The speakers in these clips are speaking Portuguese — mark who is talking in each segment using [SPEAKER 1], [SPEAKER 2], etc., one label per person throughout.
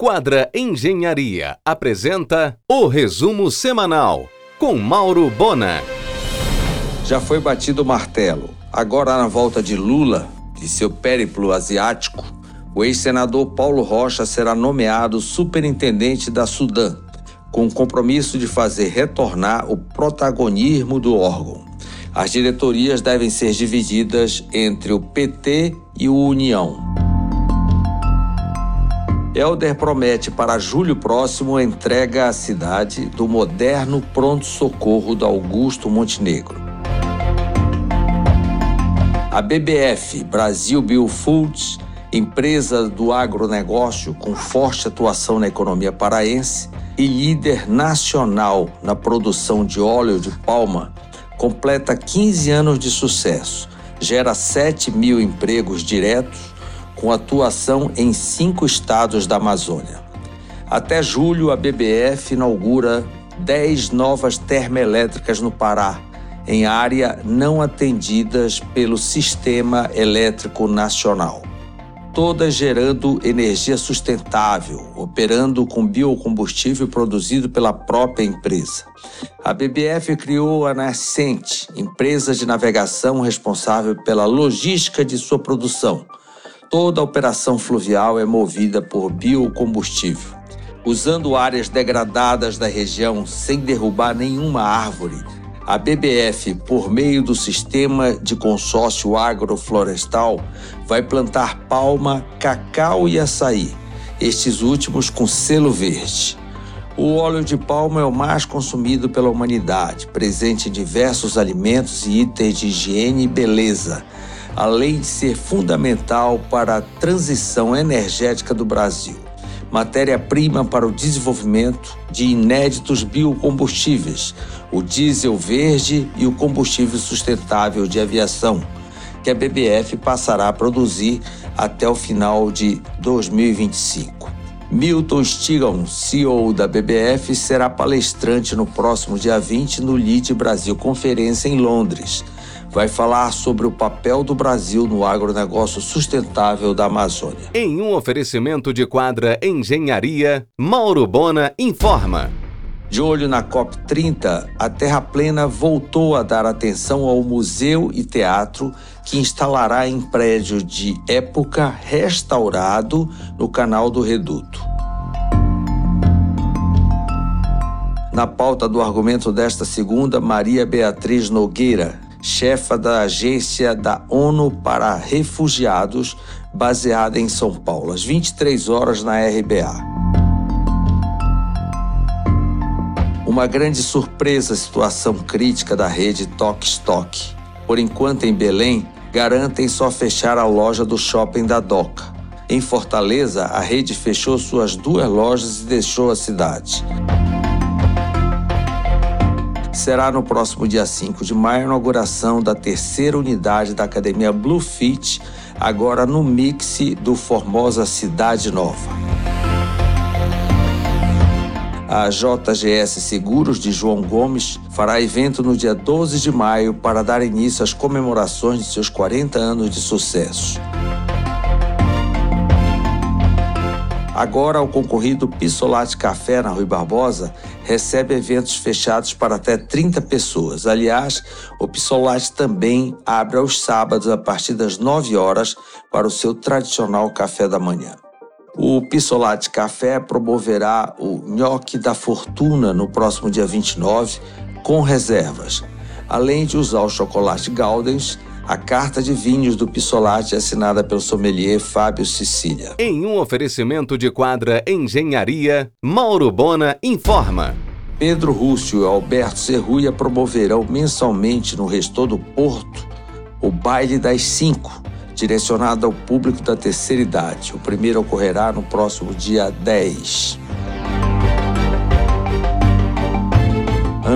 [SPEAKER 1] Quadra Engenharia apresenta o resumo semanal com Mauro Bona.
[SPEAKER 2] Já foi batido o martelo. Agora, na volta de Lula, de seu périplo asiático, o ex-senador Paulo Rocha será nomeado superintendente da Sudã, com o compromisso de fazer retornar o protagonismo do órgão. As diretorias devem ser divididas entre o PT e o União. Helder promete para julho próximo a entrega à cidade do moderno pronto-socorro da Augusto Montenegro. A BBF, Brasil Biofoods, empresa do agronegócio com forte atuação na economia paraense e líder nacional na produção de óleo de palma, completa 15 anos de sucesso, gera 7 mil empregos diretos com atuação em cinco estados da Amazônia. Até julho, a BBF inaugura 10 novas termoelétricas no Pará, em área não atendidas pelo Sistema Elétrico Nacional. Todas gerando energia sustentável, operando com biocombustível produzido pela própria empresa. A BBF criou a Nascente, empresa de navegação responsável pela logística de sua produção Toda a operação fluvial é movida por biocombustível, usando áreas degradadas da região sem derrubar nenhuma árvore. A BBF, por meio do sistema de consórcio agroflorestal, vai plantar palma, cacau e açaí, estes últimos com selo verde. O óleo de palma é o mais consumido pela humanidade, presente em diversos alimentos e itens de higiene e beleza além de ser fundamental para a transição energética do Brasil. Matéria-prima para o desenvolvimento de inéditos biocombustíveis, o diesel verde e o combustível sustentável de aviação, que a BBF passará a produzir até o final de 2025. Milton Stigall, CEO da BBF, será palestrante no próximo dia 20 no LID Brasil Conferência em Londres vai falar sobre o papel do Brasil no agronegócio sustentável da Amazônia.
[SPEAKER 1] Em um oferecimento de quadra Engenharia, Mauro Bona informa.
[SPEAKER 2] De olho na COP30, a Terra Plena voltou a dar atenção ao museu e teatro que instalará em prédio de época restaurado no canal do Reduto. Na pauta do argumento desta segunda, Maria Beatriz Nogueira, chefa da agência da ONU para Refugiados, baseada em São Paulo, às 23 horas na RBA. Uma grande surpresa a situação crítica da rede Tok Stock. Por enquanto, em Belém, garantem só fechar a loja do shopping da Doca. Em Fortaleza, a rede fechou suas duas lojas e deixou a cidade será no próximo dia 5 de maio a inauguração da terceira unidade da Academia Bluefit, agora no mix do Formosa Cidade Nova. A JGS Seguros de João Gomes fará evento no dia 12 de maio para dar início às comemorações de seus 40 anos de sucesso. Agora, o concorrido Pissolate Café na Rui Barbosa recebe eventos fechados para até 30 pessoas. Aliás, o Pissolate também abre aos sábados a partir das 9 horas para o seu tradicional café da manhã. O Pissolate Café promoverá o Nhoque da Fortuna no próximo dia 29, com reservas, além de usar o chocolate Galdens a carta de vinhos do Pissolati assinada pelo sommelier Fábio Sicília.
[SPEAKER 1] Em um oferecimento de quadra Engenharia, Mauro Bona informa.
[SPEAKER 2] Pedro Rússio e Alberto Serruia promoverão mensalmente no Restor do Porto o Baile das Cinco, direcionado ao público da terceira idade. O primeiro ocorrerá no próximo dia 10.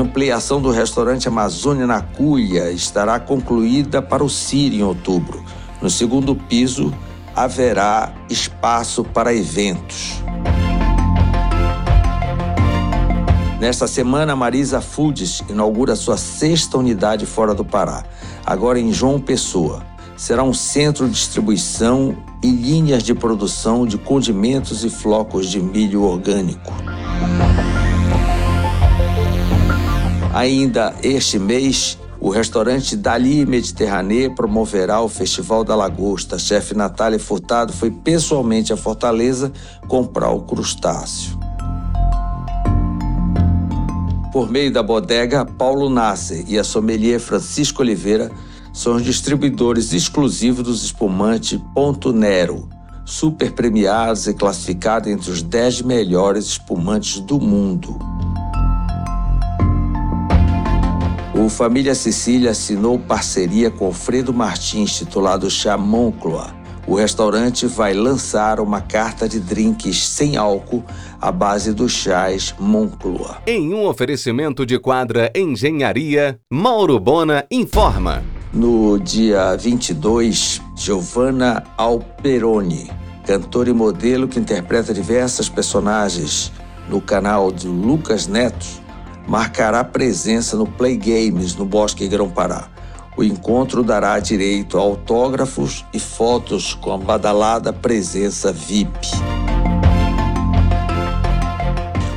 [SPEAKER 2] Ampliação do restaurante Amazônia na Cuia estará concluída para o CIR em outubro. No segundo piso, haverá espaço para eventos. Nesta semana, Marisa Foods inaugura sua sexta unidade fora do Pará, agora em João Pessoa. será um centro de distribuição e linhas de produção de condimentos e flocos de milho orgânico. Ainda este mês, o restaurante Dali Mediterrâneo promoverá o Festival da Lagosta. Chefe Natália Furtado foi pessoalmente a Fortaleza comprar o crustáceo. Por meio da bodega Paulo Nasser e a sommelier Francisco Oliveira, são os distribuidores exclusivos dos espumantes Ponto Nero, super premiados e classificados entre os 10 melhores espumantes do mundo. O Família Sicília assinou parceria com Alfredo Martins, titulado Chá Moncloa. O restaurante vai lançar uma carta de drinks sem álcool à base dos chás Moncloa.
[SPEAKER 1] Em um oferecimento de quadra Engenharia, Mauro Bona informa.
[SPEAKER 2] No dia 22, Giovanna Alperoni, cantora e modelo que interpreta diversas personagens no canal de Lucas Neto, marcará presença no Play Games no Bosque Grão-Pará. O encontro dará direito a autógrafos e fotos com a badalada presença VIP.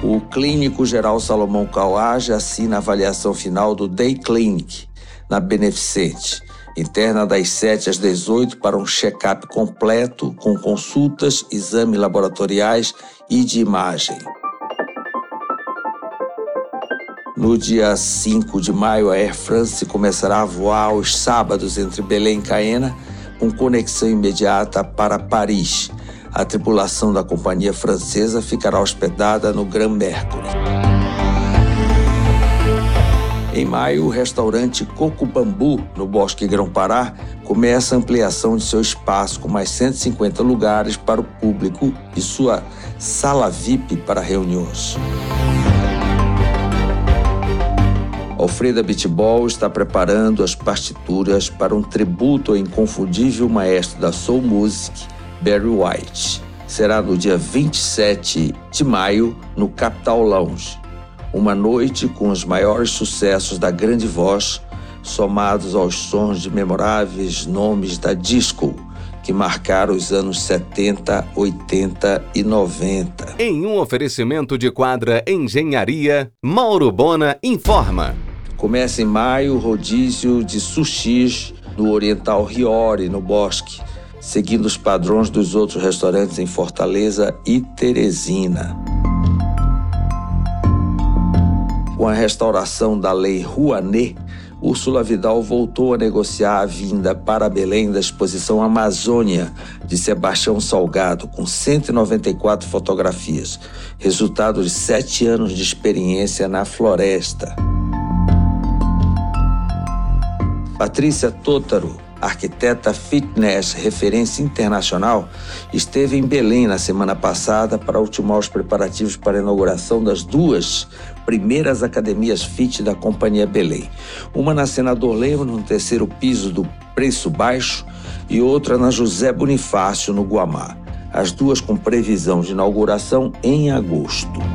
[SPEAKER 2] O clínico geral Salomão Cauage assina a avaliação final do Day Clinic na Beneficente, interna das 7 às 18 para um check-up completo com consultas, exames laboratoriais e de imagem. No dia 5 de maio, a Air France começará a voar aos sábados entre Belém e Caena, com conexão imediata para Paris. A tripulação da companhia francesa ficará hospedada no Grand Mercury. Em maio, o restaurante Coco Bambu, no Bosque Grão-Pará, começa a ampliação de seu espaço com mais 150 lugares para o público e sua sala VIP para reuniões. Alfreda Beatball está preparando as partituras para um tributo ao inconfundível maestro da soul music, Barry White. Será no dia 27 de maio, no Capital Lounge. Uma noite com os maiores sucessos da grande voz, somados aos sons de memoráveis nomes da disco, que marcaram os anos 70, 80 e 90.
[SPEAKER 1] Em um oferecimento de quadra Engenharia, Mauro Bona informa.
[SPEAKER 2] Começa em maio o rodízio de sushis no Oriental Riori, no Bosque, seguindo os padrões dos outros restaurantes em Fortaleza e Teresina. Com a restauração da Lei Rouanet, Úrsula Vidal voltou a negociar a vinda para Belém da exposição Amazônia de Sebastião Salgado, com 194 fotografias, resultado de sete anos de experiência na floresta. Patrícia Totaro, arquiteta fitness referência internacional, esteve em Belém na semana passada para ultimar os preparativos para a inauguração das duas primeiras academias fit da Companhia Belém. Uma na Senador Lemos, no terceiro piso do Preço Baixo, e outra na José Bonifácio, no Guamá. As duas com previsão de inauguração em agosto.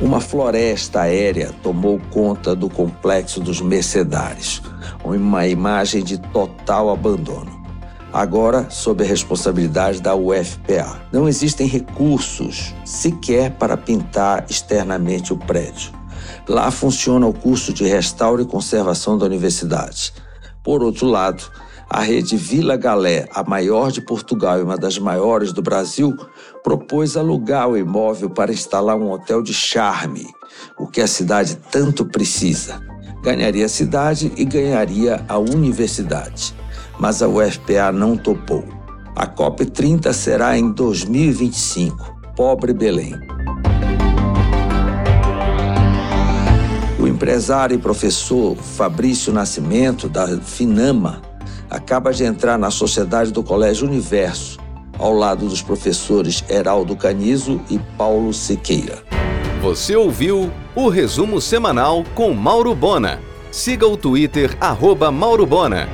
[SPEAKER 2] Uma floresta aérea tomou conta do complexo dos Mercedários, uma imagem de total abandono. Agora, sob a responsabilidade da UFPA. Não existem recursos sequer para pintar externamente o prédio. Lá funciona o curso de restauro e conservação da universidade. Por outro lado, a rede Vila Galé, a maior de Portugal e uma das maiores do Brasil, propôs alugar o imóvel para instalar um hotel de charme, o que a cidade tanto precisa. Ganharia a cidade e ganharia a universidade. Mas a UFPA não topou. A COP30 será em 2025. Pobre Belém. O empresário e professor Fabrício Nascimento, da Finama, acaba de entrar na Sociedade do Colégio Universo, ao lado dos professores Heraldo Canizo e Paulo Sequeira.
[SPEAKER 1] Você ouviu o resumo semanal com Mauro Bona. Siga o Twitter, arroba Mauro Bona.